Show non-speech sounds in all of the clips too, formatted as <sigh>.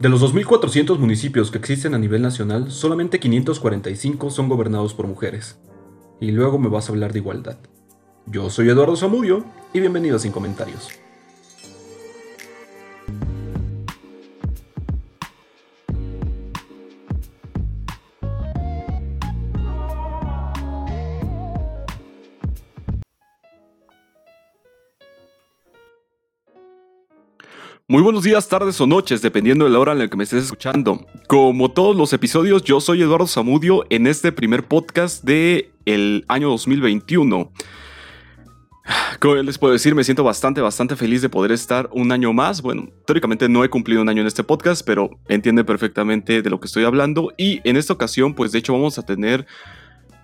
De los 2.400 municipios que existen a nivel nacional, solamente 545 son gobernados por mujeres. Y luego me vas a hablar de igualdad. Yo soy Eduardo Zamudio y bienvenido a Sin Comentarios. Muy buenos días, tardes o noches, dependiendo de la hora en la que me estés escuchando. Como todos los episodios, yo soy Eduardo Zamudio en este primer podcast de año 2021. Como les puedo decir, me siento bastante, bastante feliz de poder estar un año más. Bueno, teóricamente no he cumplido un año en este podcast, pero entiende perfectamente de lo que estoy hablando. Y en esta ocasión, pues de hecho vamos a tener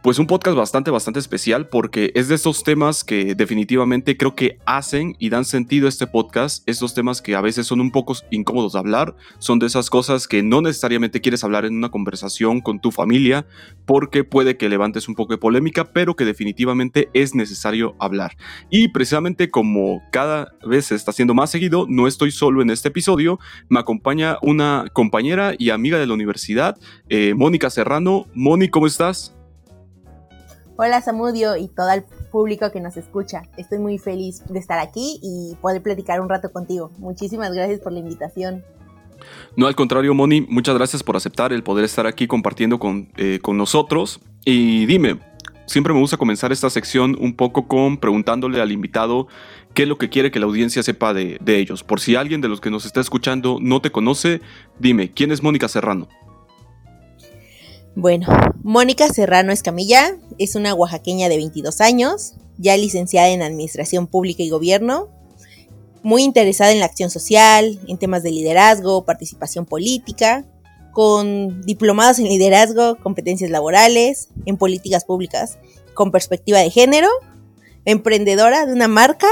pues un podcast bastante, bastante especial porque es de estos temas que definitivamente creo que hacen y dan sentido a este podcast. Estos temas que a veces son un poco incómodos de hablar, son de esas cosas que no necesariamente quieres hablar en una conversación con tu familia porque puede que levantes un poco de polémica, pero que definitivamente es necesario hablar. Y precisamente como cada vez se está haciendo más seguido, no estoy solo en este episodio, me acompaña una compañera y amiga de la universidad, eh, Mónica Serrano. Moni, ¿cómo estás? Hola Samudio y todo el público que nos escucha. Estoy muy feliz de estar aquí y poder platicar un rato contigo. Muchísimas gracias por la invitación. No, al contrario, Moni, muchas gracias por aceptar el poder estar aquí compartiendo con, eh, con nosotros. Y dime, siempre me gusta comenzar esta sección un poco con preguntándole al invitado qué es lo que quiere que la audiencia sepa de, de ellos. Por si alguien de los que nos está escuchando no te conoce, dime, ¿quién es Mónica Serrano? Bueno, Mónica Serrano Escamilla es una oaxaqueña de 22 años, ya licenciada en Administración Pública y Gobierno, muy interesada en la acción social, en temas de liderazgo, participación política, con diplomados en liderazgo, competencias laborales, en políticas públicas, con perspectiva de género, emprendedora de una marca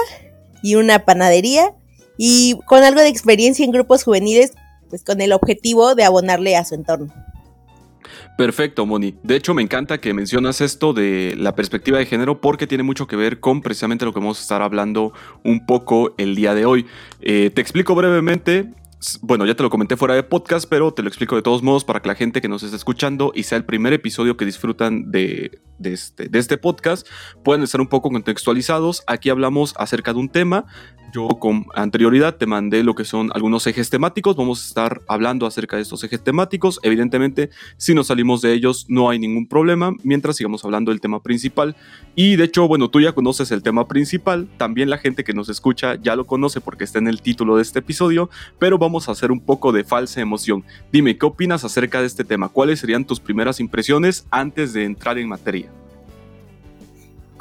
y una panadería y con algo de experiencia en grupos juveniles, pues con el objetivo de abonarle a su entorno. Perfecto, Moni. De hecho, me encanta que mencionas esto de la perspectiva de género porque tiene mucho que ver con precisamente lo que vamos a estar hablando un poco el día de hoy. Eh, te explico brevemente bueno, ya te lo comenté fuera de podcast, pero te lo explico de todos modos para que la gente que nos esté escuchando y sea el primer episodio que disfrutan de, este, de este podcast puedan estar un poco contextualizados. Aquí hablamos acerca de un tema yo con anterioridad te mandé lo que son algunos ejes temáticos. Vamos a estar hablando acerca de estos ejes temáticos. Evidentemente, si nos salimos de ellos, no hay ningún problema mientras sigamos hablando del tema principal. Y de hecho, bueno, tú ya conoces el tema principal. También la gente que nos escucha ya lo conoce porque está en el título de este episodio. Pero vamos a hacer un poco de falsa emoción. Dime, ¿qué opinas acerca de este tema? ¿Cuáles serían tus primeras impresiones antes de entrar en materia?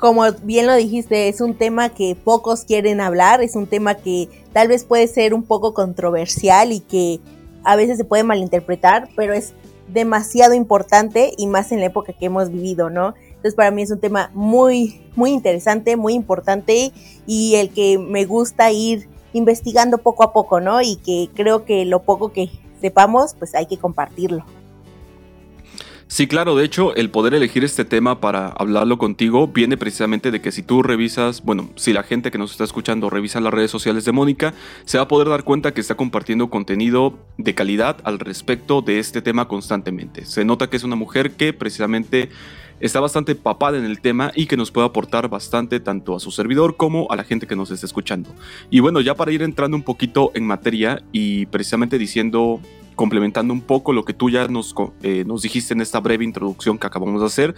Como bien lo dijiste, es un tema que pocos quieren hablar, es un tema que tal vez puede ser un poco controversial y que a veces se puede malinterpretar, pero es demasiado importante y más en la época que hemos vivido, ¿no? Entonces para mí es un tema muy, muy interesante, muy importante y el que me gusta ir investigando poco a poco, ¿no? Y que creo que lo poco que sepamos, pues hay que compartirlo. Sí, claro, de hecho, el poder elegir este tema para hablarlo contigo viene precisamente de que si tú revisas, bueno, si la gente que nos está escuchando revisa las redes sociales de Mónica, se va a poder dar cuenta que está compartiendo contenido de calidad al respecto de este tema constantemente. Se nota que es una mujer que precisamente está bastante papada en el tema y que nos puede aportar bastante tanto a su servidor como a la gente que nos está escuchando. Y bueno, ya para ir entrando un poquito en materia y precisamente diciendo complementando un poco lo que tú ya nos, eh, nos dijiste en esta breve introducción que acabamos de hacer,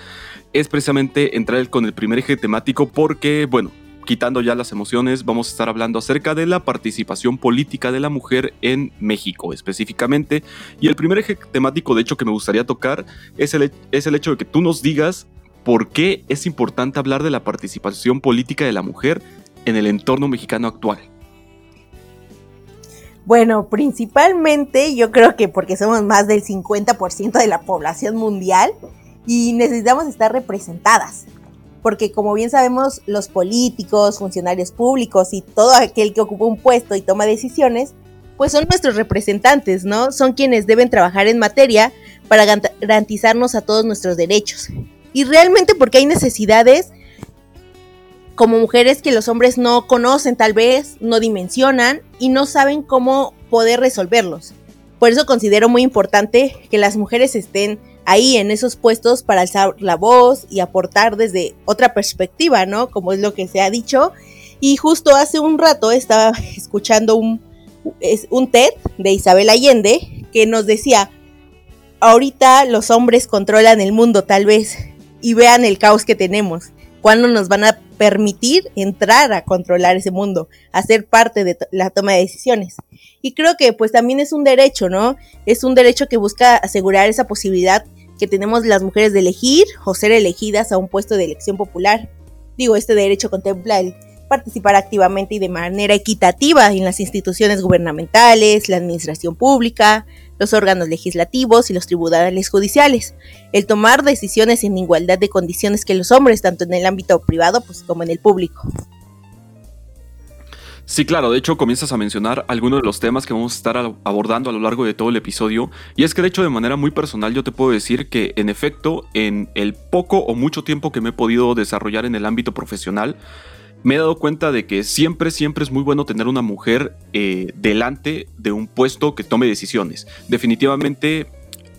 es precisamente entrar con el primer eje temático porque, bueno, quitando ya las emociones, vamos a estar hablando acerca de la participación política de la mujer en México específicamente. Y el primer eje temático, de hecho, que me gustaría tocar es el, es el hecho de que tú nos digas por qué es importante hablar de la participación política de la mujer en el entorno mexicano actual. Bueno, principalmente yo creo que porque somos más del 50% de la población mundial y necesitamos estar representadas. Porque como bien sabemos, los políticos, funcionarios públicos y todo aquel que ocupa un puesto y toma decisiones, pues son nuestros representantes, ¿no? Son quienes deben trabajar en materia para garantizarnos a todos nuestros derechos. Y realmente porque hay necesidades como mujeres que los hombres no conocen tal vez, no dimensionan y no saben cómo poder resolverlos. Por eso considero muy importante que las mujeres estén ahí en esos puestos para alzar la voz y aportar desde otra perspectiva, ¿no? Como es lo que se ha dicho. Y justo hace un rato estaba <laughs> escuchando un, un TED de Isabel Allende que nos decía, ahorita los hombres controlan el mundo tal vez y vean el caos que tenemos. ¿Cuándo nos van a permitir entrar a controlar ese mundo, a ser parte de la toma de decisiones? Y creo que pues también es un derecho, ¿no? Es un derecho que busca asegurar esa posibilidad que tenemos las mujeres de elegir o ser elegidas a un puesto de elección popular. Digo, este derecho contempla el participar activamente y de manera equitativa en las instituciones gubernamentales, la administración pública, los órganos legislativos y los tribunales judiciales, el tomar decisiones en igualdad de condiciones que los hombres, tanto en el ámbito privado pues, como en el público. Sí, claro, de hecho comienzas a mencionar algunos de los temas que vamos a estar abordando a lo largo de todo el episodio, y es que de hecho de manera muy personal yo te puedo decir que en efecto en el poco o mucho tiempo que me he podido desarrollar en el ámbito profesional, me he dado cuenta de que siempre, siempre es muy bueno tener una mujer eh, delante de un puesto que tome decisiones. Definitivamente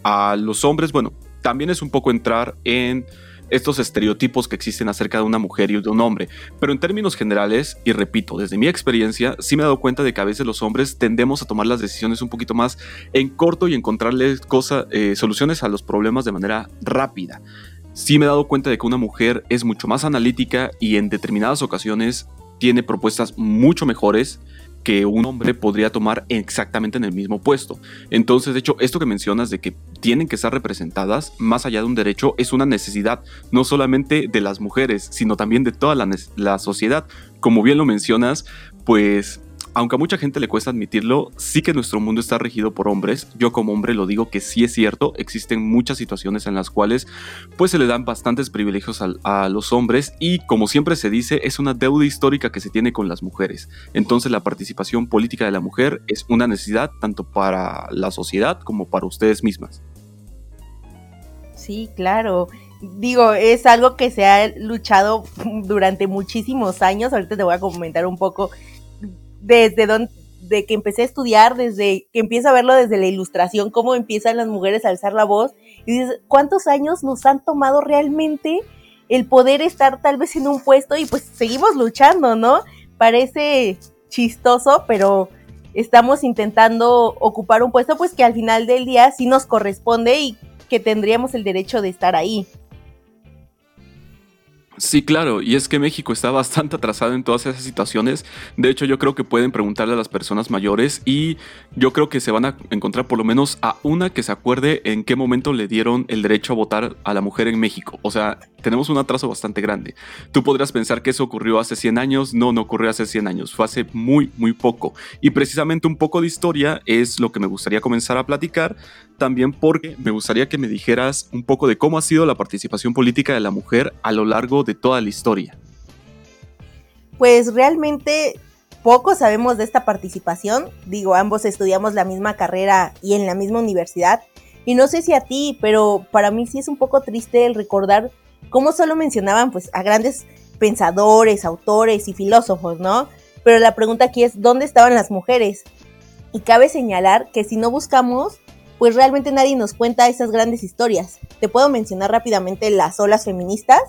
a los hombres, bueno, también es un poco entrar en estos estereotipos que existen acerca de una mujer y de un hombre. Pero en términos generales, y repito, desde mi experiencia, sí me he dado cuenta de que a veces los hombres tendemos a tomar las decisiones un poquito más en corto y encontrarles cosas, eh, soluciones a los problemas de manera rápida. Sí me he dado cuenta de que una mujer es mucho más analítica y en determinadas ocasiones tiene propuestas mucho mejores que un hombre podría tomar exactamente en el mismo puesto. Entonces, de hecho, esto que mencionas de que tienen que estar representadas, más allá de un derecho, es una necesidad, no solamente de las mujeres, sino también de toda la, la sociedad. Como bien lo mencionas, pues aunque a mucha gente le cuesta admitirlo, sí que nuestro mundo está regido por hombres. Yo como hombre lo digo que sí es cierto, existen muchas situaciones en las cuales pues se le dan bastantes privilegios a, los hombres y como siempre se dice es una deuda histórica que se tiene con las mujeres. Entonces la participación política de la mujer es una necesidad tanto para la sociedad como para ustedes mismas. Sí, claro digo, es algo que se ha luchado durante muchísimos años. Ahorita te voy a comentar un poco desde donde de que empecé a estudiar, desde que empiezo a verlo desde la ilustración, cómo empiezan las mujeres a alzar la voz, y dices, ¿cuántos años nos han tomado realmente el poder estar tal vez en un puesto? Y pues seguimos luchando, ¿no? Parece chistoso, pero estamos intentando ocupar un puesto pues que al final del día sí nos corresponde y que tendríamos el derecho de estar ahí. Sí, claro, y es que México está bastante atrasado en todas esas situaciones. De hecho, yo creo que pueden preguntarle a las personas mayores y yo creo que se van a encontrar por lo menos a una que se acuerde en qué momento le dieron el derecho a votar a la mujer en México. O sea, tenemos un atraso bastante grande. Tú podrías pensar que eso ocurrió hace 100 años, no, no ocurrió hace 100 años, fue hace muy, muy poco. Y precisamente un poco de historia es lo que me gustaría comenzar a platicar, también porque me gustaría que me dijeras un poco de cómo ha sido la participación política de la mujer a lo largo de toda la historia. Pues realmente poco sabemos de esta participación. Digo, ambos estudiamos la misma carrera y en la misma universidad. Y no sé si a ti, pero para mí sí es un poco triste el recordar cómo solo mencionaban pues a grandes pensadores, autores y filósofos, ¿no? Pero la pregunta aquí es, ¿dónde estaban las mujeres? Y cabe señalar que si no buscamos, pues realmente nadie nos cuenta esas grandes historias. Te puedo mencionar rápidamente las olas feministas,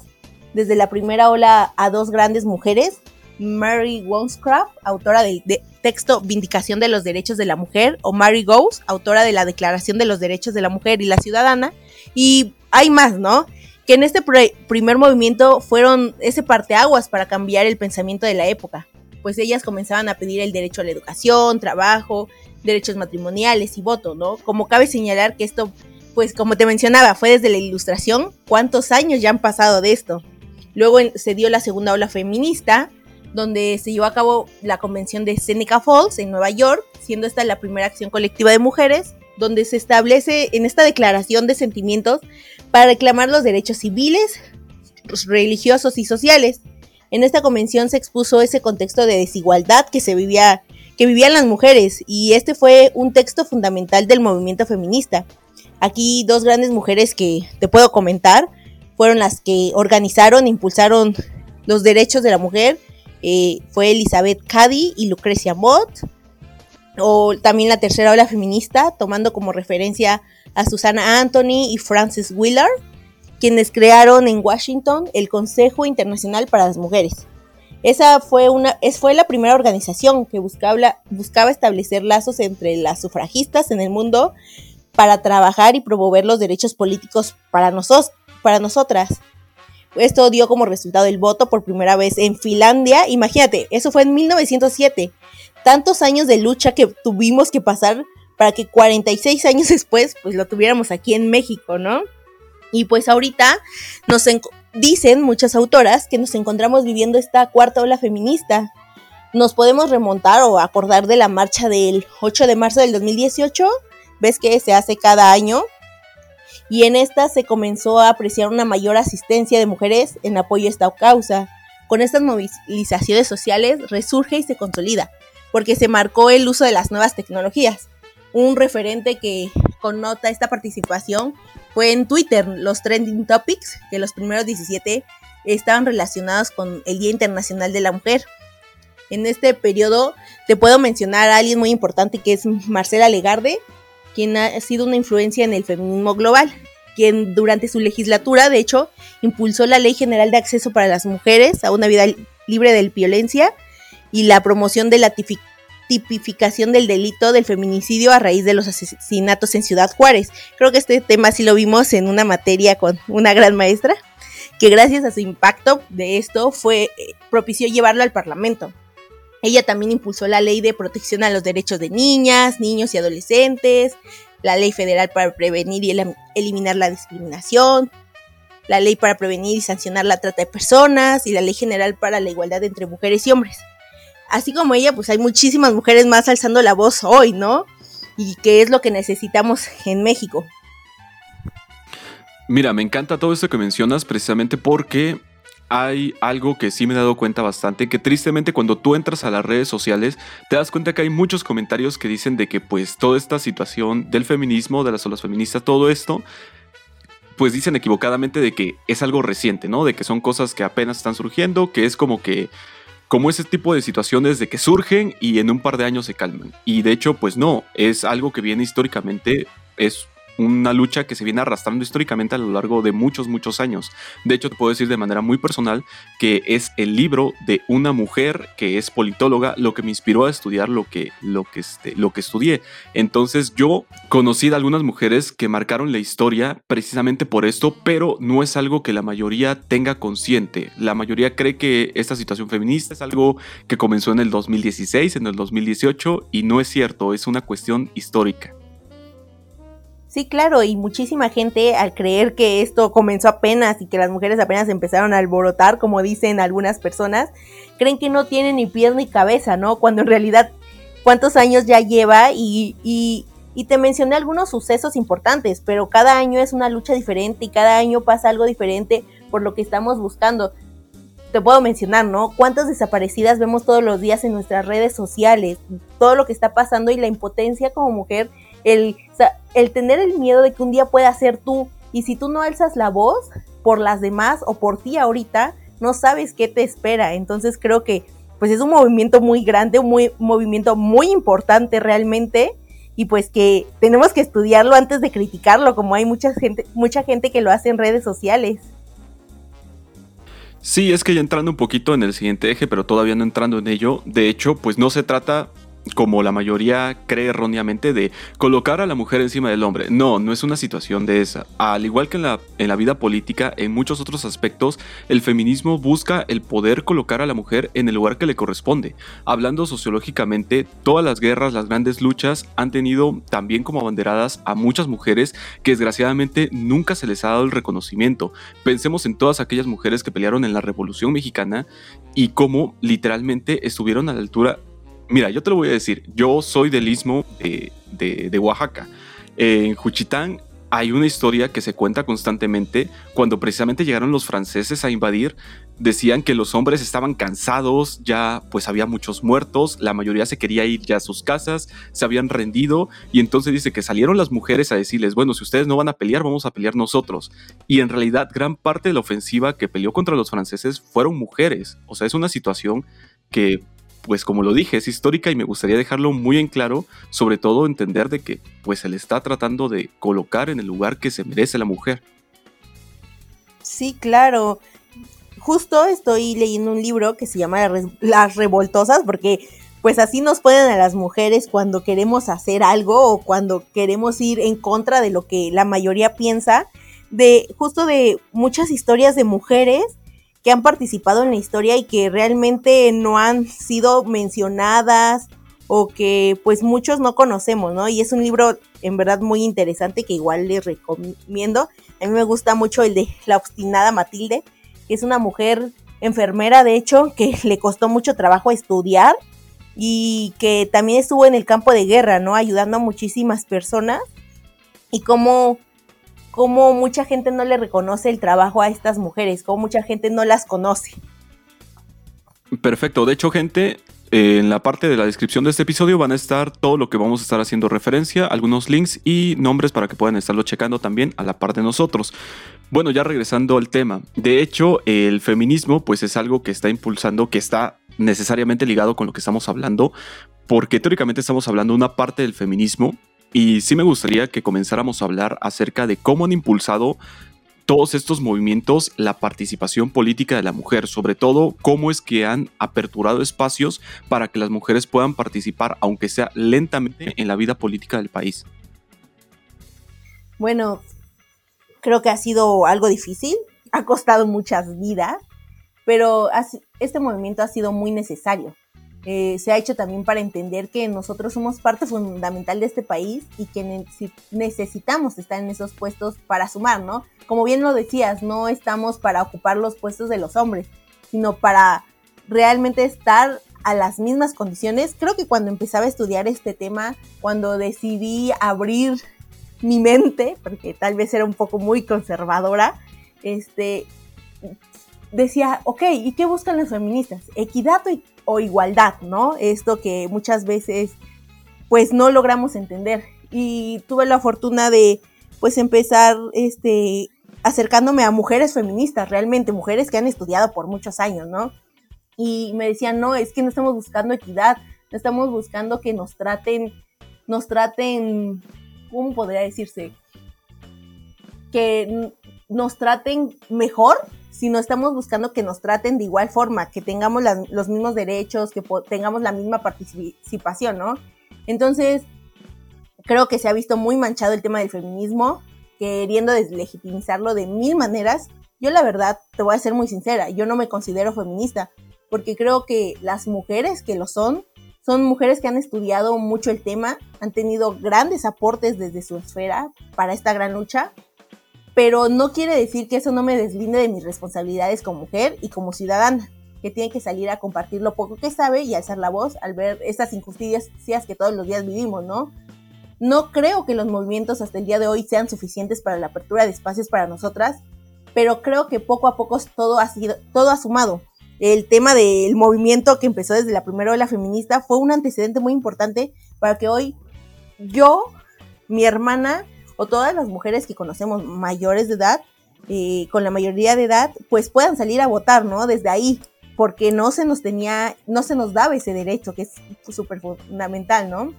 desde la primera ola a dos grandes mujeres, Mary Wollstonecraft, autora del texto Vindicación de los Derechos de la Mujer, o Mary Goes, autora de la Declaración de los Derechos de la Mujer y la Ciudadana, y hay más, ¿no? Que en este primer movimiento fueron ese parteaguas para cambiar el pensamiento de la época, pues ellas comenzaban a pedir el derecho a la educación, trabajo, derechos matrimoniales y voto, ¿no? Como cabe señalar que esto, pues como te mencionaba, fue desde la ilustración, ¿cuántos años ya han pasado de esto? Luego se dio la segunda ola feminista, donde se llevó a cabo la convención de Seneca Falls en Nueva York, siendo esta la primera acción colectiva de mujeres, donde se establece en esta declaración de sentimientos para reclamar los derechos civiles, religiosos y sociales. En esta convención se expuso ese contexto de desigualdad que vivía que vivían las mujeres y este fue un texto fundamental del movimiento feminista. Aquí dos grandes mujeres que te puedo comentar fueron las que organizaron e impulsaron los derechos de la mujer. Eh, fue Elizabeth Cady y Lucrecia Mott. o también la tercera ola feminista, tomando como referencia a Susana Anthony y Frances Willard, quienes crearon en Washington el Consejo Internacional para las Mujeres. Esa fue, una, fue la primera organización que buscaba, buscaba establecer lazos entre las sufragistas en el mundo para trabajar y promover los derechos políticos para, nosotros, para nosotras. Esto dio como resultado el voto por primera vez en Finlandia. Imagínate, eso fue en 1907. Tantos años de lucha que tuvimos que pasar para que 46 años <laughs> después pues lo tuviéramos aquí en México, ¿no? Y pues ahorita nos dicen muchas autoras que nos encontramos viviendo esta cuarta ola feminista. Nos podemos remontar o acordar de la marcha del 8 de marzo del 2018, ves que se hace cada año, y en esta se comenzó a apreciar una mayor asistencia de mujeres en apoyo a esta causa. Con estas movilizaciones sociales resurge y se consolida, porque se marcó el uso de las nuevas tecnologías. Un referente que connota esta participación fue en Twitter, los trending topics, que los primeros 17 estaban relacionados con el Día Internacional de la Mujer. En este periodo te puedo mencionar a alguien muy importante que es Marcela Legarde, quien ha sido una influencia en el feminismo global, quien durante su legislatura, de hecho, impulsó la Ley General de Acceso para las Mujeres a una vida libre de violencia y la promoción de la tipificación del delito del feminicidio a raíz de los asesinatos en Ciudad Juárez. Creo que este tema sí lo vimos en una materia con una gran maestra, que gracias a su impacto de esto fue eh, propició llevarlo al Parlamento. Ella también impulsó la ley de protección a los derechos de niñas, niños y adolescentes, la ley federal para prevenir y eliminar la discriminación, la ley para prevenir y sancionar la trata de personas y la ley general para la igualdad entre mujeres y hombres. Así como ella, pues hay muchísimas mujeres más alzando la voz hoy, ¿no? Y qué es lo que necesitamos en México. Mira, me encanta todo esto que mencionas precisamente porque hay algo que sí me he dado cuenta bastante, que tristemente cuando tú entras a las redes sociales te das cuenta que hay muchos comentarios que dicen de que pues toda esta situación del feminismo, de las olas feministas, todo esto, pues dicen equivocadamente de que es algo reciente, ¿no? De que son cosas que apenas están surgiendo, que es como que como ese tipo de situaciones de que surgen y en un par de años se calman. Y de hecho, pues no, es algo que viene históricamente, es una lucha que se viene arrastrando históricamente a lo largo de muchos, muchos años. De hecho, te puedo decir de manera muy personal que es el libro de una mujer que es politóloga lo que me inspiró a estudiar lo que, lo que, este, lo que estudié. Entonces yo conocí a algunas mujeres que marcaron la historia precisamente por esto, pero no es algo que la mayoría tenga consciente. La mayoría cree que esta situación feminista es algo que comenzó en el 2016, en el 2018, y no es cierto, es una cuestión histórica. Sí, claro, y muchísima gente al creer que esto comenzó apenas y que las mujeres apenas empezaron a alborotar, como dicen algunas personas, creen que no tiene ni pies ni cabeza, ¿no? Cuando en realidad cuántos años ya lleva y, y, y te mencioné algunos sucesos importantes, pero cada año es una lucha diferente y cada año pasa algo diferente por lo que estamos buscando. Te puedo mencionar, ¿no? Cuántas desaparecidas vemos todos los días en nuestras redes sociales, todo lo que está pasando y la impotencia como mujer el, el tener el miedo de que un día pueda ser tú y si tú no alzas la voz por las demás o por ti ahorita, no sabes qué te espera. Entonces creo que pues es un movimiento muy grande, un, muy, movimiento muy importante realmente y pues que tenemos que estudiarlo antes de criticarlo, como hay mucha gente, mucha gente que lo hace en redes sociales. Sí, es que ya entrando un poquito en el siguiente eje, pero todavía no entrando en ello, de hecho, pues no se trata como la mayoría cree erróneamente, de colocar a la mujer encima del hombre. No, no es una situación de esa. Al igual que en la, en la vida política, en muchos otros aspectos, el feminismo busca el poder colocar a la mujer en el lugar que le corresponde. Hablando sociológicamente, todas las guerras, las grandes luchas han tenido también como abanderadas a muchas mujeres que desgraciadamente nunca se les ha dado el reconocimiento. Pensemos en todas aquellas mujeres que pelearon en la Revolución Mexicana y cómo literalmente estuvieron a la altura Mira, yo te lo voy a decir. Yo soy del istmo de, Oaxaca. En Juchitán hay una historia que se cuenta constantemente. Cuando precisamente llegaron los franceses a invadir, decían que los hombres estaban cansados, ya pues había muchos muertos, la mayoría se quería ir ya a sus casas, se habían rendido y entonces dice que salieron las mujeres a decirles, bueno, si ustedes no van a pelear, vamos a pelear nosotros. Y en realidad gran parte de la ofensiva que peleó contra los franceses fueron mujeres. O sea, es una situación que pues como lo dije, es histórica y me gustaría dejarlo muy en claro, sobre todo entender de que pues se le está tratando de colocar en el lugar que se merece la mujer. Sí, claro. Justo estoy leyendo un libro que se llama Las Revoltosas, porque pues así nos ponen a las mujeres cuando queremos hacer algo o cuando queremos ir en contra de lo que la mayoría piensa, de justo de muchas historias de mujeres que han participado en la historia y que realmente no han sido mencionadas o que pues muchos no conocemos, ¿no? Y es un libro en verdad muy interesante que igual les recomiendo. A mí me gusta mucho el de La obstinada Matilde, que es una mujer enfermera, de hecho, que le costó mucho trabajo estudiar y que también estuvo en el campo de guerra, ¿no? Ayudando a muchísimas personas y cómo, cómo mucha gente no le reconoce el trabajo a estas mujeres, cómo mucha gente no las conoce. Perfecto, de hecho gente, en la parte de la descripción de este episodio van a estar todo lo que vamos a estar haciendo referencia, algunos links y nombres para que puedan estarlo checando también a la par de nosotros. Bueno, ya regresando al tema. De hecho, el feminismo pues es algo que está impulsando, que está necesariamente ligado con lo que estamos hablando, porque teóricamente estamos hablando de una parte del feminismo y sí me gustaría que comenzáramos a hablar acerca de cómo han impulsado todos estos movimientos la participación política de la mujer, sobre todo cómo es que han aperturado espacios para que las mujeres puedan participar, aunque sea lentamente, en la vida política del país. Bueno, creo que ha sido algo difícil, ha costado muchas vidas, pero este movimiento ha sido muy necesario. Eh, se ha hecho también para entender que nosotros somos parte fundamental de este país y que necesitamos estar en esos puestos para sumar, ¿no? Como bien lo decías, no estamos para ocupar los puestos de los hombres, sino para realmente estar a las mismas condiciones. Creo que cuando empezaba a estudiar este tema, cuando decidí abrir mi mente, porque tal vez era un poco muy conservadora, este, decía, ok, ¿y qué buscan las feministas? Equidad o, igualdad, ¿no? Esto que muchas veces pues no logramos entender. Y tuve la fortuna de pues empezar este acercándome a mujeres feministas, realmente mujeres que han estudiado por muchos años, ¿no? Y me decían, "No, es que no estamos buscando equidad, no estamos buscando que nos traten nos traten ¿cómo podría decirse? Que nos traten mejor si no estamos buscando que nos traten de igual forma, que tengamos los mismos derechos, que tengamos la misma participación, ¿no? Entonces, creo que se ha visto muy manchado el tema del feminismo, queriendo deslegitimizarlo de mil maneras. Yo la verdad, te voy a ser muy sincera, yo no me considero feminista, porque creo que las mujeres que lo son, son mujeres que han estudiado mucho el tema, han tenido grandes aportes desde su esfera para esta gran lucha pero no quiere decir que eso no me deslinde de mis responsabilidades como mujer y como ciudadana, que tiene que salir a compartir lo poco que sabe y alzar la voz al ver estas injusticias que todos los días vivimos, ¿no? No creo que los movimientos hasta el día de hoy sean suficientes para la apertura de espacios para nosotras, pero creo que poco a poco todo ha sido, todo ha sumado. El tema del movimiento que empezó desde la primera ola feminista fue un antecedente muy importante para que hoy yo, mi hermana o todas las mujeres que conocemos mayores de edad, eh, con la mayoría de edad, pues puedan salir a votar, ¿no? Desde ahí, porque no se nos tenía, no se nos daba ese derecho, que es súper fundamental, ¿no?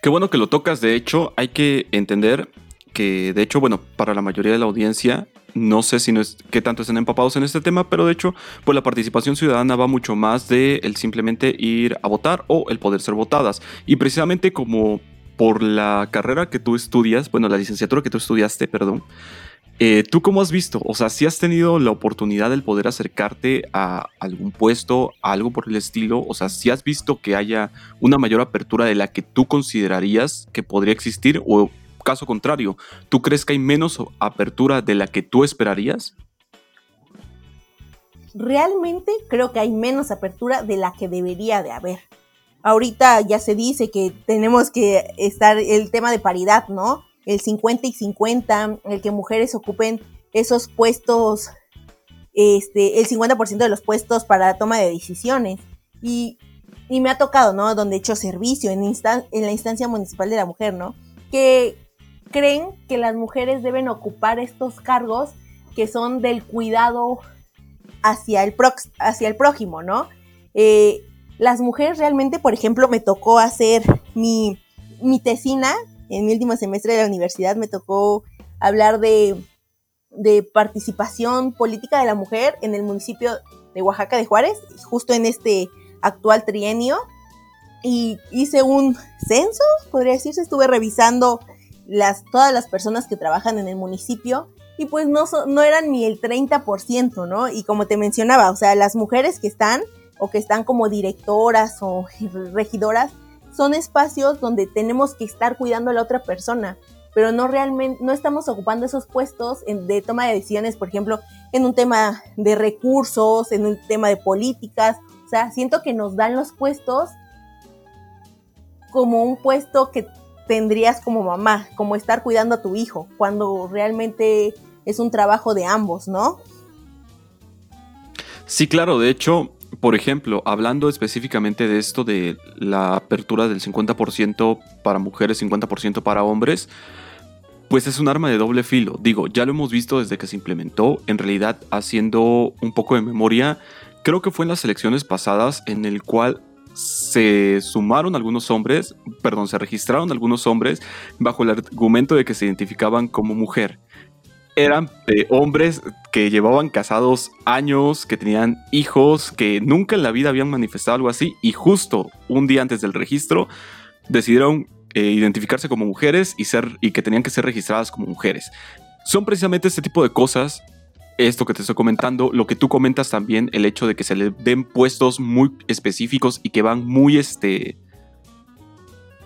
Qué bueno que lo tocas, de hecho, hay que entender que, de hecho, bueno, para la mayoría de la audiencia, no sé si no es qué tanto están empapados en este tema, pero de hecho, pues la participación ciudadana va mucho más de el simplemente ir a votar o el poder ser votadas. Y precisamente como por la carrera que tú estudias, bueno, la licenciatura que tú estudiaste, perdón, eh, ¿Tú cómo has visto? O sea, si has tenido la oportunidad de poder acercarte a algún puesto, a algo por el estilo, o sea, si has visto que haya una mayor apertura de la que tú considerarías que podría existir, o caso contrario, ¿tú crees que hay menos apertura de la que tú esperarías? Realmente creo que hay menos apertura de la que debería de haber ahorita ya se dice que tenemos que estar el tema de paridad, ¿no? El 50 y 50, el que mujeres ocupen esos puestos, este, el 50% de los puestos para la toma de decisiones. Y, me ha tocado, ¿no? Donde he hecho servicio en, en la instancia municipal de la mujer, ¿no? Que creen que las mujeres deben ocupar estos cargos que son del cuidado hacia el, hacia el prójimo, ¿no? Eh, las mujeres realmente, por ejemplo, me tocó hacer mi, mi tesina en mi último semestre de la universidad, me tocó hablar de, de participación política de la mujer en el municipio de Oaxaca de Juárez, justo en este actual trienio. Y hice un censo, podría decirse, estuve revisando las, todas las personas que trabajan en el municipio y pues no, no eran ni el 30%, ¿no? Y como te mencionaba, o sea, las mujeres que están o que están como directoras o <laughs> regidoras son espacios donde tenemos que estar cuidando a la otra persona, pero no realmente, no estamos ocupando esos puestos de toma de decisiones, por ejemplo, en un tema de recursos, en un tema de políticas, o sea, siento que nos dan los puestos como un puesto que tendrías como mamá, como estar cuidando a tu hijo, cuando realmente es un trabajo de ambos, ¿no? Sí, claro, de hecho, por ejemplo, hablando específicamente de esto de la apertura del 50% para mujeres, 50% para hombres, pues es un arma de doble filo. Digo, ya lo hemos visto desde que se implementó, en realidad haciendo un poco de memoria, creo que fue en las elecciones pasadas en el cual se sumaron algunos hombres, perdón, se registraron algunos hombres bajo el argumento de que se identificaban como mujer. Eran hombres que llevaban casados años, que tenían hijos, que nunca en la vida habían manifestado algo así y justo un día antes del registro decidieron eh, identificarse como mujeres y, ser, y que tenían que ser registradas como mujeres. Son precisamente este tipo de cosas esto que te estoy comentando, lo que tú comentas también, el hecho de que se le den puestos muy específicos y que van muy, este,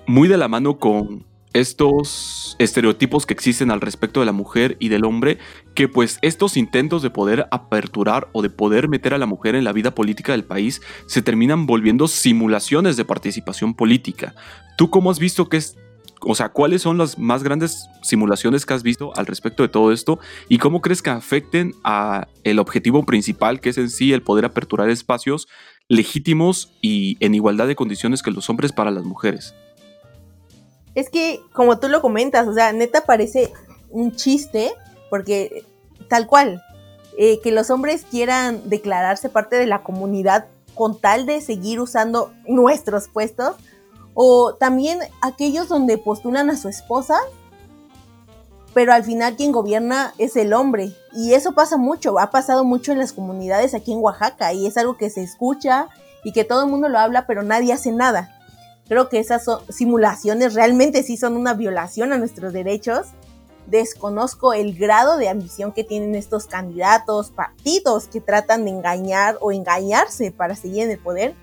muy de la mano con estos estereotipos que existen al respecto de la mujer y del hombre, que pues estos intentos de poder aperturar o de poder meter a la mujer en la vida política del país se terminan volviendo simulaciones de participación política. ¿Tú cómo has visto que es o sea, ¿cuáles son las más grandes simulaciones que has visto al respecto de todo esto y cómo crees que afecten a el objetivo principal que es en sí el poder aperturar espacios legítimos y en igualdad de condiciones que los hombres para las mujeres? Es que, como tú lo comentas, o sea, neta parece un chiste, porque tal cual, eh, que los hombres quieran declararse parte de la comunidad con tal de seguir usando nuestros puestos, o también aquellos donde postulan a su esposa, pero al final quien gobierna es el hombre. Y eso pasa mucho, ha pasado mucho en las comunidades aquí en Oaxaca y es algo que se escucha y que todo el mundo lo habla, pero nadie hace nada. Creo que esas simulaciones realmente sí son una violación a nuestros derechos. Desconozco el grado de ambición que tienen estos candidatos, partidos que tratan de engañar o engañarse para seguir en el poder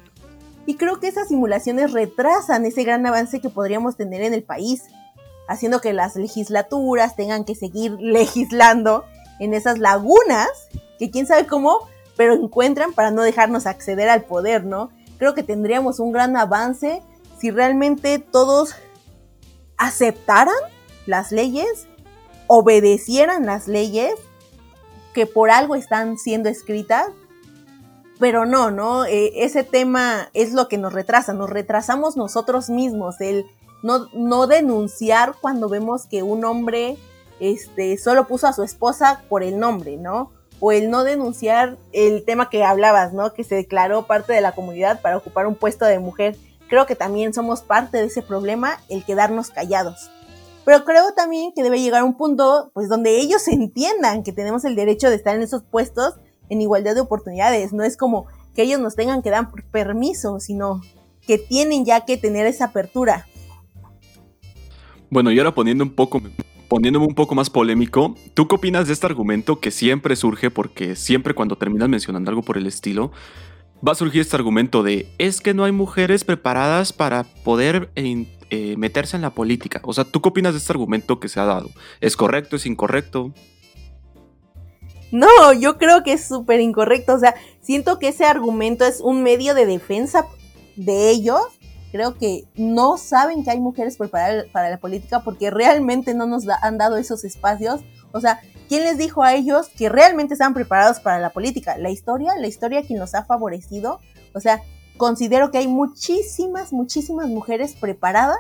y creo que esas simulaciones retrasan ese gran avance que podríamos tener en el país, haciendo que las legislaturas tengan que seguir <laughs> legislando en esas lagunas que quién sabe cómo, pero encuentran para no dejarnos acceder al poder, ¿no? Creo que tendríamos un gran avance si realmente todos aceptaran las leyes, obedecieran las leyes que por algo están siendo escritas pero no, ¿no? Eh, ese tema es lo que nos retrasa, nos retrasamos nosotros mismos, el no, no denunciar cuando vemos que un hombre este, solo puso a su esposa por el nombre, ¿no? O el no denunciar el tema que hablabas, ¿no? Que se declaró parte de la comunidad para ocupar un puesto de mujer. Creo que también somos parte de ese problema, el quedarnos callados. Pero creo también que debe llegar un punto, pues, donde ellos <laughs> entiendan que tenemos el derecho de estar en esos puestos en igualdad de oportunidades. No es como que ellos nos tengan que dar permiso, sino que tienen ya que tener esa apertura. Bueno, y ahora poniendo un poco, poniéndome un poco más polémico, ¿tú qué opinas de este argumento que siempre surge porque siempre cuando terminas mencionando algo por el estilo, va a surgir este argumento de es que no hay mujeres preparadas para poder eh, meterse en la política? O sea, ¿tú qué opinas de este argumento que se ha dado? ¿Es correcto? ¿Es incorrecto? No, yo creo que es súper incorrecto. O sea, siento que ese argumento es un medio de defensa de ellos. Creo que no saben que hay mujeres preparadas para la política porque realmente no nos han dado esos espacios. O sea, ¿quién les dijo a ellos que realmente estaban preparados para la política? La historia, la historia quien los ha favorecido. O sea, considero que hay muchísimas, muchísimas mujeres preparadas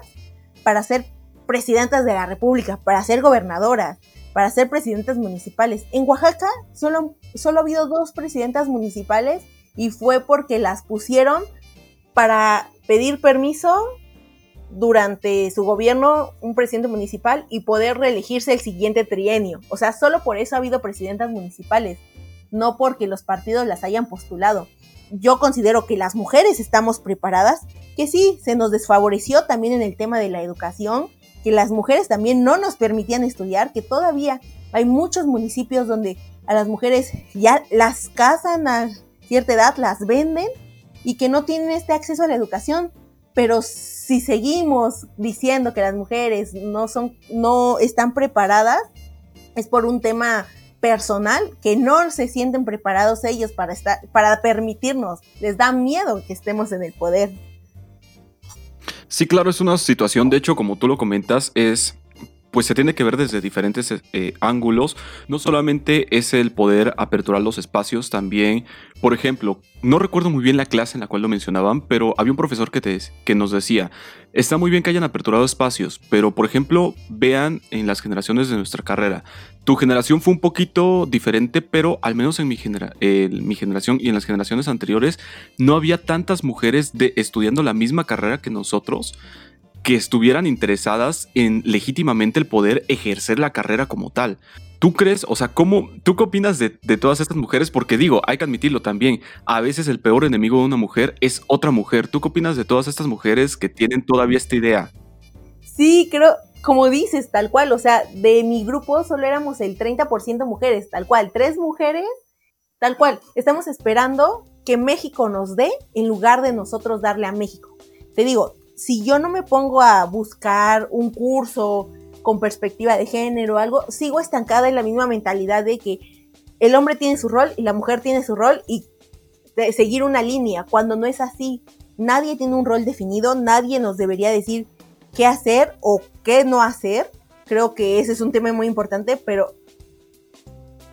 para ser presidentas de la República, para ser gobernadoras, para ser presidentas municipales. En Oaxaca solo, solo ha habido dos presidentas municipales y fue porque las pusieron para pedir permiso durante su gobierno un presidente municipal y poder reelegirse el siguiente trienio. O sea, solo por eso ha habido presidentas municipales, no porque los partidos las hayan postulado. Yo considero que las mujeres estamos preparadas, que sí, se nos desfavoreció también en el tema de la educación, que las mujeres también no nos permitían estudiar, que todavía hay muchos municipios donde a las mujeres ya las casan a cierta edad, las venden y que no tienen este acceso a la educación. Pero si seguimos diciendo que las mujeres no son, no están preparadas, es por un tema personal que no se sienten preparados ellos para estar, para permitirnos, les da miedo que estemos en el poder. Sí, claro, es una situación, de hecho, como tú lo comentas, es pues se tiene que ver desde diferentes eh, ángulos. No solamente es el poder aperturar los espacios, también, por ejemplo, no recuerdo muy bien la clase en la cual lo mencionaban, pero había un profesor que, te, que nos decía, está muy bien que hayan aperturado espacios, pero por ejemplo, vean en las generaciones de nuestra carrera. Tu generación fue un poquito diferente, pero al menos en mi, mi generación y en las generaciones anteriores no había tantas mujeres de, estudiando la misma carrera que nosotros que estuvieran interesadas en legítimamente el poder ejercer la carrera como tal. ¿Tú crees, o sea, cómo, tú qué opinas de, todas estas mujeres? Porque digo, hay que admitirlo también, a veces el peor enemigo de una mujer es otra mujer. ¿Tú qué opinas de todas estas mujeres que tienen todavía esta idea? Sí, creo, como dices, tal cual, o sea, de mi grupo solo éramos el 30% mujeres, tal cual, tres mujeres, tal cual. Estamos esperando que México nos dé en lugar de nosotros darle a México. Te digo, si yo no me pongo a buscar un curso con perspectiva de género o algo, sigo estancada en la misma mentalidad de que el hombre tiene su rol y la mujer tiene su rol y de seguir una línea, cuando no es así. Nadie tiene un rol definido, nadie nos debería decir qué hacer o qué no hacer. Creo que ese es un tema muy importante, pero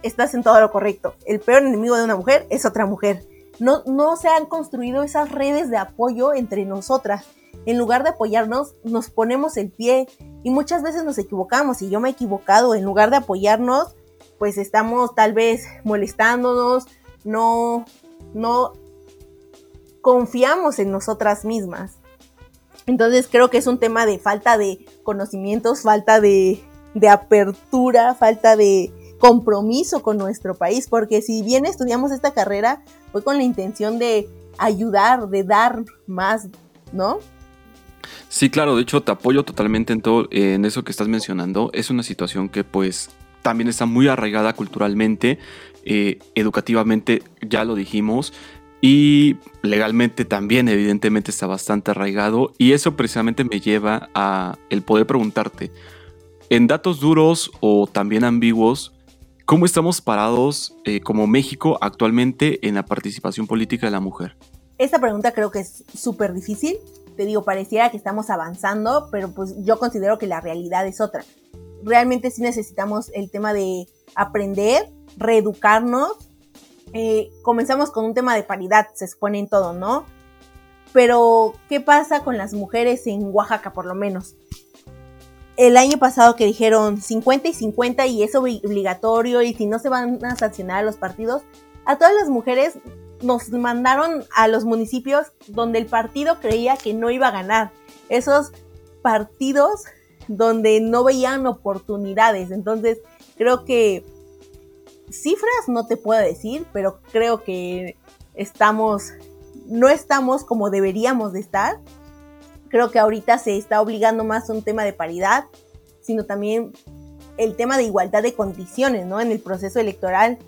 estás en todo lo correcto. El peor enemigo de una mujer es otra mujer. No, no se han construido esas redes de apoyo entre nosotras en lugar de apoyarnos, nos ponemos el pie y muchas veces nos equivocamos y yo me he equivocado, en lugar de apoyarnos, pues estamos tal vez molestándonos, no, no confiamos en nosotras mismas. Entonces creo que es un tema de falta de conocimientos, falta de, de apertura, falta de compromiso con nuestro país, porque si bien estudiamos esta carrera, fue con la intención de ayudar, de dar más, ¿no? Sí, claro, de hecho te apoyo totalmente en todo en eso que estás mencionando. Es una situación que pues también está muy arraigada culturalmente, eh, educativamente, ya lo dijimos, y legalmente también evidentemente está bastante arraigado y eso precisamente me lleva a el poder preguntarte, en datos duros o también ambiguos, ¿cómo estamos parados eh, como México actualmente en la participación política de la mujer? Esta pregunta creo que es súper difícil te digo, pareciera que estamos avanzando, pero pues yo considero que la realidad es otra. Realmente sí necesitamos el tema de aprender, reeducarnos. Eh, comenzamos con un tema de paridad, se expone en todo, ¿no? Pero, ¿qué pasa con las mujeres en Oaxaca, por lo menos? El año pasado que dijeron 50 y 50 y es obligatorio y si no se van a sancionar a los partidos, a todas las mujeres nos mandaron a los municipios donde el partido creía que no iba a ganar. Esos partidos donde no veían oportunidades. Entonces, creo que cifras no te puedo decir, pero creo que estamos, no estamos como deberíamos de estar. Creo que ahorita se está obligando más a un tema de paridad, sino también el tema de igualdad de condiciones, ¿no? En el proceso electoral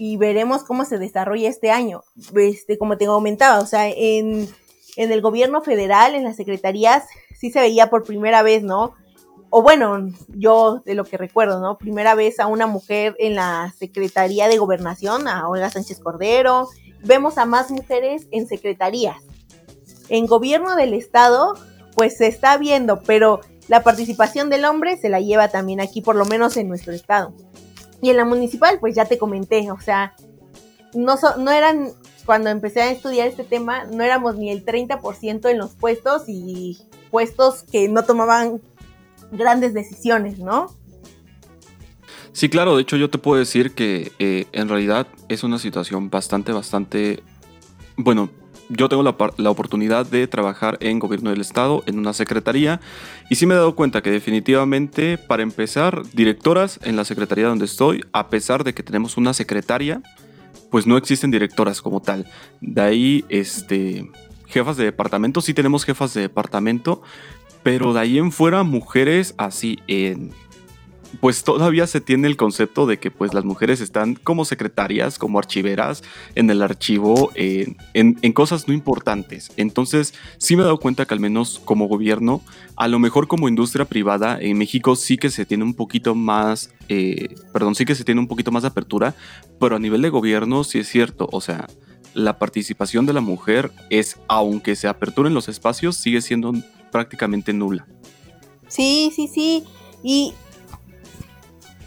y veremos cómo se desarrolla este año. Este, como te comentaba, o sea, en, en el gobierno federal, en las secretarías, sí se veía por primera vez, ¿no? O bueno, yo de lo que recuerdo, ¿no? Primera vez a una mujer en la Secretaría de Gobernación, a Olga Sánchez Cordero. Vemos a más mujeres en secretarías. En gobierno del Estado, pues se está viendo, pero la participación del hombre se la lleva también aquí, por lo menos en nuestro estado. Y en la municipal, pues ya te comenté, o sea, no, no eran, cuando empecé a estudiar este tema, no éramos ni el 30% en los puestos y puestos que no tomaban grandes decisiones, ¿no? Sí, claro, de hecho yo te puedo decir que eh, en realidad es una situación bastante, bastante, bueno, yo tengo la, oportunidad de trabajar en gobierno del estado, en una secretaría, y sí me he dado cuenta que definitivamente, para empezar, directoras en la secretaría donde estoy, a pesar de que tenemos una secretaria, pues no existen directoras como tal. De ahí, este, jefas de departamento, sí tenemos jefas de departamento, pero de ahí en fuera mujeres así en pues todavía se tiene el concepto de que pues las mujeres están como secretarias, como archiveras en el archivo, en, cosas no importantes. Entonces sí me he dado cuenta que al menos como gobierno, a lo mejor como industria privada en México sí que se tiene un poquito más, eh, perdón, sí que se tiene un poquito más de apertura, pero a nivel de gobierno sí es cierto, o sea, la participación de la mujer es, aunque se aperturen los espacios, sigue siendo prácticamente nula. Sí, sí, sí. Y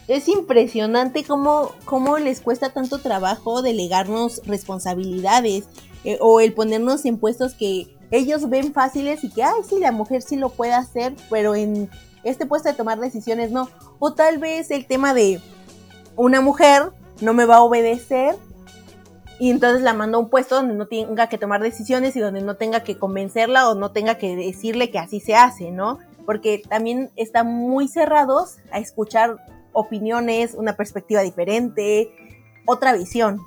es impresionante cómo, cómo les cuesta tanto trabajo delegarnos responsabilidades eh, o el ponernos en puestos que ellos ven fáciles y que, ay, sí, la mujer sí lo puede hacer, pero en este puesto de tomar decisiones no. O tal vez el tema de una mujer no me va a obedecer y entonces la mando a un puesto donde no tenga que tomar decisiones y donde no tenga que convencerla o no tenga que decirle que así se hace, ¿no? Porque también están muy cerrados a escuchar opiniones, una perspectiva diferente, otra visión.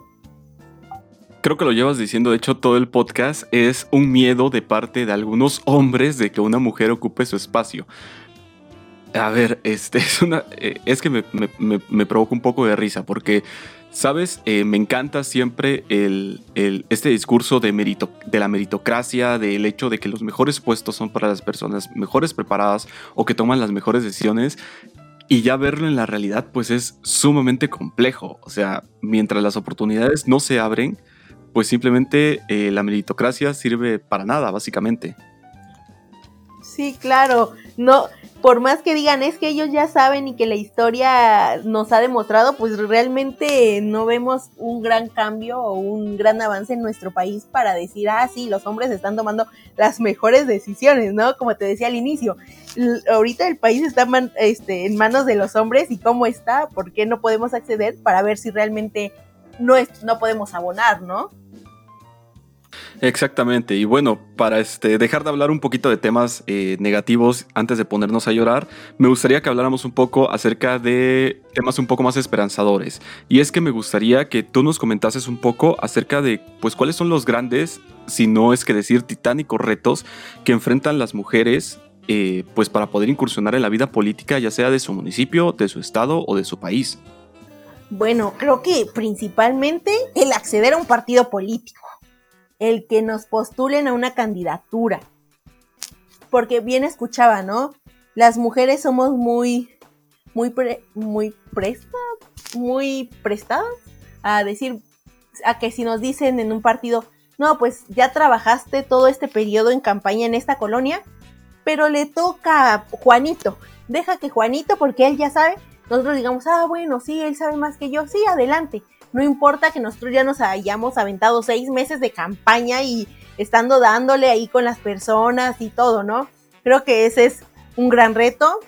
Creo que lo llevas diciendo, de hecho todo el podcast es un miedo de parte de algunos hombres de que una mujer ocupe su espacio. A ver, este <laughs> es una. Eh, es que me, provoca un poco de risa, porque, ¿sabes? Eh, me encanta siempre el, este discurso de, de la meritocracia, del hecho de que los mejores puestos son para las personas mejores preparadas o que toman las mejores decisiones. Y ya verlo en la realidad, pues es sumamente complejo. O sea, mientras las oportunidades no se abren, pues simplemente eh, la meritocracia sirve para nada, básicamente. Sí, claro. No, por más que digan es que ellos ya saben y que la historia nos ha demostrado, pues realmente no vemos un gran cambio o un gran avance en nuestro país para decir, ah, sí, los hombres están tomando las mejores decisiones, ¿no? Como te decía al inicio, ahorita el país está este, en manos de los hombres y cómo está, por qué no podemos acceder para ver si realmente no, no podemos abonar, ¿no? Exactamente, y bueno, para este, dejar de hablar un poquito de temas eh, negativos antes de ponernos a llorar, me gustaría que habláramos un poco acerca de temas un poco más esperanzadores. Y es que me gustaría que tú nos comentases un poco acerca de, pues, cuáles son los grandes, si no es que decir titánicos retos que enfrentan las mujeres, eh, pues, para poder incursionar en la vida política, ya sea de su municipio, de su estado o de su país. Bueno, creo que principalmente el acceder a un partido político el que nos postulen a una candidatura. Porque bien escuchaba, ¿no? Las mujeres somos muy, muy, muy prestas, muy prestadas a decir, a que si nos dicen en un partido, no, pues ya trabajaste todo este periodo en campaña en esta colonia, pero le toca a Juanito. Deja que Juanito, porque él ya sabe, nosotros digamos, ah, bueno, sí, él sabe más que yo, sí, adelante. No importa que nosotros ya nos hayamos aventado seis meses de campaña y estando dándole ahí con las personas y todo, ¿no? Creo que ese es un gran reto.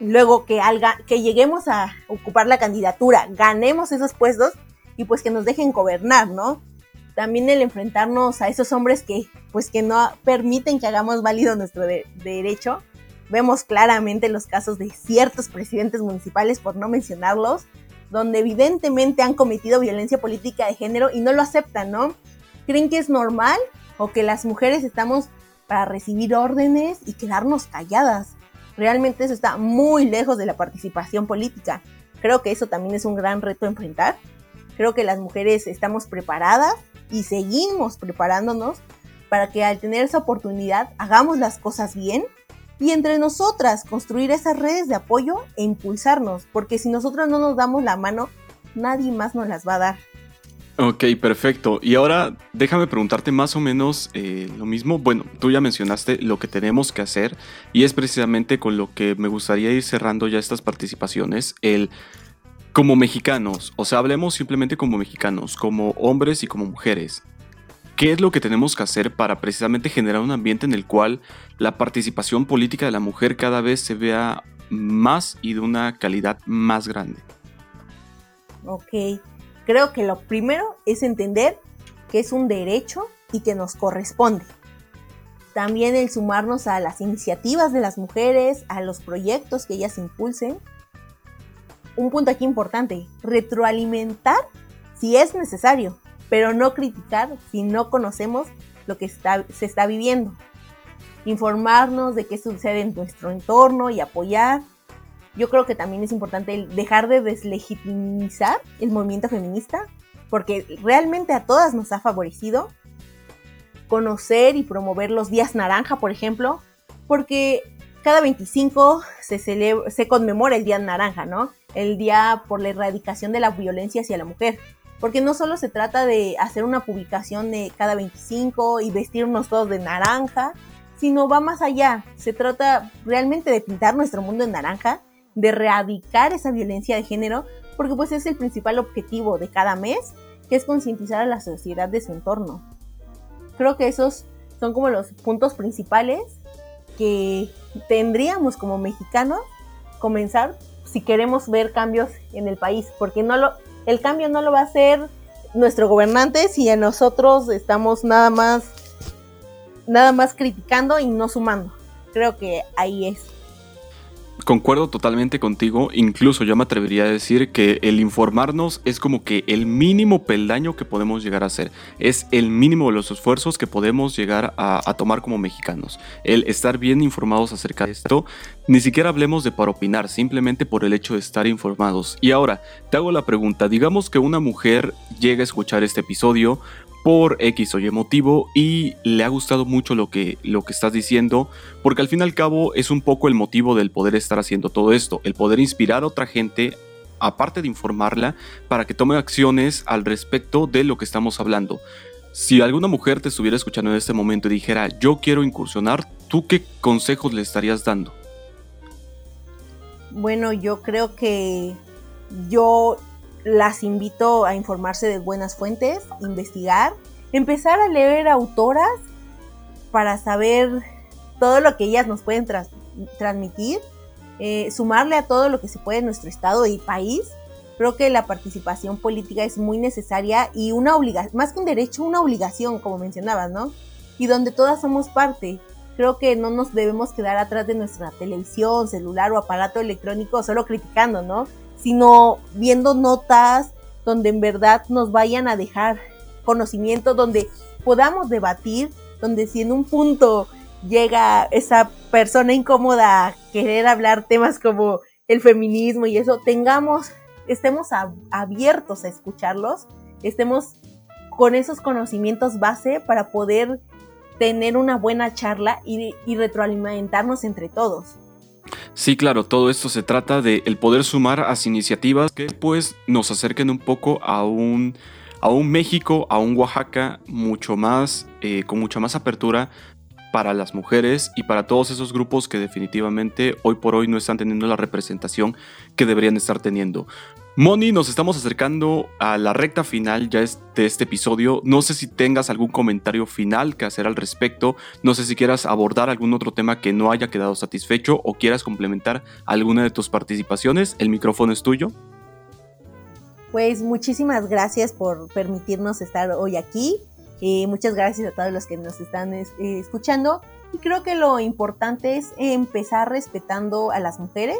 Luego que, que lleguemos a ocupar la candidatura, ganemos esos puestos y pues que nos dejen gobernar, ¿no? También el enfrentarnos a esos hombres que pues que no permiten que hagamos válido nuestro derecho. Vemos claramente los casos de ciertos presidentes municipales, por no mencionarlos, donde evidentemente han cometido violencia política de género y no lo aceptan, ¿no? Creen que es normal o que las mujeres estamos para recibir órdenes y quedarnos calladas. Realmente eso está muy lejos de la participación política. Creo que eso también es un gran reto a enfrentar. Creo que las mujeres estamos preparadas y seguimos preparándonos para que al tener esa oportunidad hagamos las cosas bien y entre nosotras construir esas redes de apoyo e impulsarnos, porque si nosotros no nos damos la mano, nadie más nos las va a dar. Ok, perfecto. Y ahora déjame preguntarte más o menos eh, lo mismo. Bueno, tú ya mencionaste lo que tenemos que hacer y es precisamente con lo que me gustaría ir cerrando ya estas participaciones. El como mexicanos, o sea, hablemos simplemente como mexicanos, como hombres y como mujeres. ¿Qué es lo que tenemos que hacer para precisamente generar un ambiente en el cual la participación política de la mujer cada vez se vea más y de una calidad más grande? Ok, creo que lo primero es entender que es un derecho y que nos corresponde. También el sumarnos a las iniciativas de las mujeres, a los proyectos que ellas impulsen. Un punto aquí importante, retroalimentar si es necesario, pero no criticar si no conocemos lo que se está viviendo. Informarnos de qué sucede en nuestro entorno y apoyar. Yo creo que también es importante dejar de deslegitimizar el movimiento feminista, porque realmente a todas nos ha favorecido conocer y promover los días naranja, por ejemplo, porque cada 25 se, se conmemora el día naranja, ¿no? El día por la erradicación de la violencia hacia la mujer. Porque no solo se trata de hacer una publicación de cada 25 y vestirnos todos de naranja, sino va más allá. Se trata realmente de pintar nuestro mundo en naranja, de erradicar esa violencia de género, porque pues es el principal objetivo de cada mes, que es concientizar a la sociedad de su entorno. Creo que esos son como los puntos principales que tendríamos como mexicanos comenzar si queremos ver cambios en el país, porque no lo, el cambio no lo va a hacer nuestro gobernante si a nosotros estamos nada más nada más criticando y no sumando. Creo que ahí es Concuerdo totalmente contigo, incluso yo me atrevería a decir que el informarnos es como que el mínimo peldaño que podemos llegar a hacer, es el mínimo de los esfuerzos que podemos llegar a, tomar como mexicanos. El estar bien informados acerca de esto, ni siquiera hablemos de para opinar, simplemente por el hecho de estar informados. Y ahora, te hago la pregunta, digamos que una mujer llega a escuchar este episodio, por X o Y motivo y le ha gustado mucho lo que, lo que estás diciendo, porque al fin y al cabo es un poco el motivo del poder estar haciendo todo esto, el poder inspirar a otra gente, aparte de informarla, para que tome acciones al respecto de lo que estamos hablando. Si alguna mujer te estuviera escuchando en este momento y dijera, yo quiero incursionar, ¿tú qué consejos le estarías dando? Bueno, yo creo que yo las invito a informarse de buenas fuentes, investigar, empezar a leer autoras para saber todo lo que ellas nos pueden transmitir, eh, sumarle a todo lo que se puede en nuestro estado y país. Creo que la participación política es muy necesaria y una obligación, más que un derecho, una obligación, como mencionabas, ¿no? Y donde todas somos parte. Creo que no nos debemos quedar atrás de nuestra televisión, celular o aparato electrónico solo criticando, ¿no? Sino viendo notas donde en verdad nos vayan a dejar conocimiento, donde podamos debatir, donde si en un punto llega esa persona incómoda a querer hablar temas como el feminismo y eso, tengamos, estemos abiertos a escucharlos, estemos con esos conocimientos base para poder tener una buena charla y, y retroalimentarnos entre todos. Sí, claro, todo esto se trata de el poder sumar a iniciativas que pues nos acerquen un poco a un, a un México, a un Oaxaca mucho más, eh, con mucha más apertura para las mujeres y para todos esos grupos que definitivamente hoy por hoy no están teniendo la representación que deberían estar teniendo. Moni, nos estamos acercando a la recta final ya de este episodio. No sé si tengas algún comentario final que hacer al respecto. No sé si quieras abordar algún otro tema que no haya quedado satisfecho o quieras complementar alguna de tus participaciones. El micrófono es tuyo. Pues muchísimas gracias por permitirnos estar hoy aquí. Eh, muchas gracias a todos los que nos están eh, escuchando. Y creo que lo importante es empezar respetando a las mujeres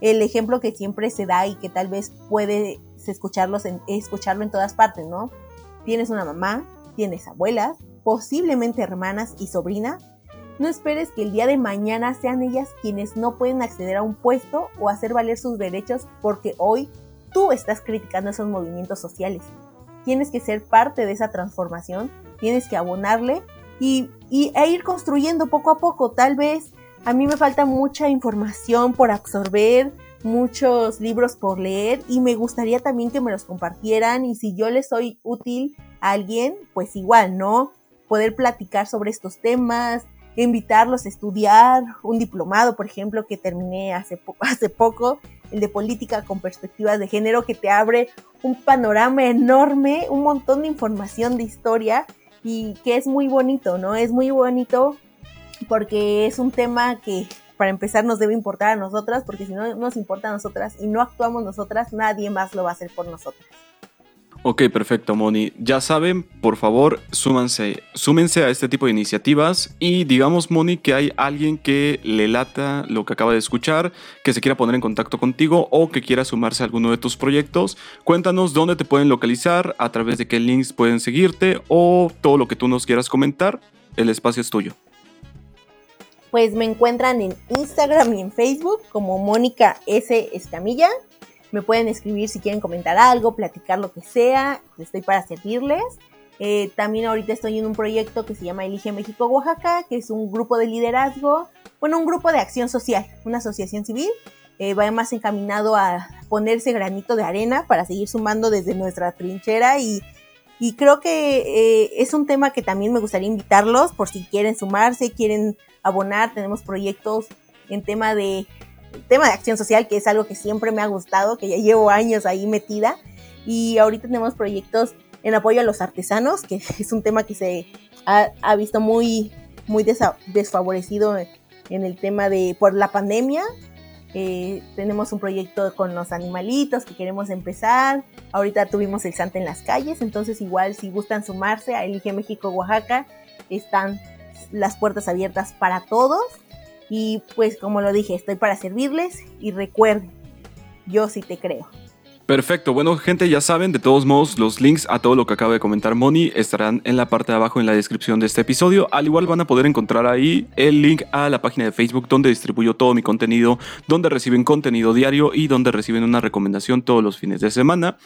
el ejemplo que siempre se da y que tal vez puedes escucharlos escucharlo en todas partes, ¿no? Tienes una mamá, tienes abuelas, posiblemente hermanas y sobrinas. No esperes que el día de mañana sean ellas quienes no pueden acceder a un puesto o hacer valer sus derechos porque hoy tú estás criticando esos movimientos sociales. Tienes que ser parte de esa transformación, tienes que abonarle y, y e ir construyendo poco a poco. Tal vez a mí me falta mucha información por absorber, muchos libros por leer y me gustaría también que me los compartieran y si yo les soy útil a alguien, pues igual, ¿no? Poder platicar sobre estos temas, invitarlos a estudiar un diplomado, por ejemplo, que terminé hace, <laughs> hace poco, el de política con perspectivas de género, que te abre un panorama enorme, un montón de información de historia y que es muy bonito, ¿no? Es muy bonito porque es un tema que para empezar nos debe importar a nosotras, porque si no nos importa a nosotras y no actuamos nosotras, nadie más lo va a hacer por nosotras. Ok, perfecto, Moni. Ya saben, por favor, súmanse, súmense a este tipo de iniciativas y digamos, Moni, que hay alguien que le lata lo que acaba de escuchar, que se quiera poner en contacto contigo o que quiera sumarse a alguno de tus proyectos. Cuéntanos dónde te pueden localizar, a través de qué links pueden seguirte o todo lo que tú nos quieras comentar. El espacio es tuyo. Pues me encuentran en Instagram y en Facebook como Mónica S. Escamilla. Me pueden escribir si quieren comentar algo, platicar lo que sea. Estoy para servirles. Eh, también ahorita estoy en un proyecto que se llama Elige México Oaxaca, que es un grupo de liderazgo, bueno, un grupo de acción social, una asociación civil. Eh, va más encaminado a ponerse granito de arena para seguir sumando desde nuestra trinchera y, y creo que eh, es un tema que también me gustaría invitarlos por si quieren sumarse, quieren abonar. Tenemos proyectos en tema de tema de acción social, que es algo que siempre me ha gustado, que ya llevo años ahí metida. Y ahorita tenemos proyectos en apoyo a los artesanos, que <laughs> es un tema que se ha, visto muy, muy desfavorecido en el tema de por la pandemia. Eh, tenemos un proyecto con los animalitos que queremos empezar. Ahorita tuvimos el Santa en las calles, entonces igual si gustan sumarse a Elige México Oaxaca, están las puertas abiertas para todos. Y pues como lo dije, estoy para servirles y recuerden, yo sí te creo. Perfecto, bueno gente, ya saben, de todos modos los links a todo lo que acaba de comentar Moni estarán en la parte de abajo en la descripción de este episodio. Al igual van a poder encontrar ahí el link a la página de Facebook donde distribuyo todo mi contenido, donde reciben contenido diario y donde reciben una recomendación todos los fines de semana.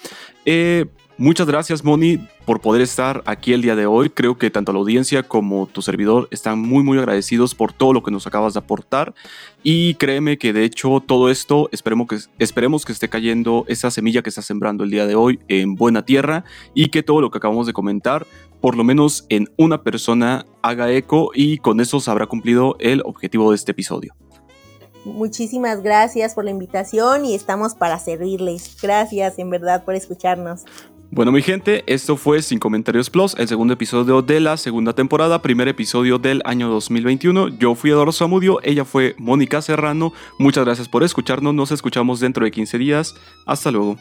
Eh, Muchas gracias, Moni, por poder estar aquí el día de hoy. Creo que tanto la audiencia como tu servidor están muy, muy agradecidos por todo lo que nos acabas de aportar. Y créeme que de hecho todo esto esperemos que, esperemos que esté cayendo esa semilla que está sembrando el día de hoy en buena tierra y que todo lo que acabamos de comentar, por lo menos en una persona, haga eco y con eso se habrá cumplido el objetivo de este episodio. Muchísimas gracias por la invitación y estamos para servirles. Gracias en verdad por escucharnos. Bueno, mi gente, esto fue Sin Comentarios Plus, el segundo episodio de la segunda temporada, primer episodio del año 2021. Yo fui Eduardo Zamudio, ella fue Mónica Serrano. Muchas gracias por escucharnos, nos escuchamos dentro de 15 días. Hasta luego.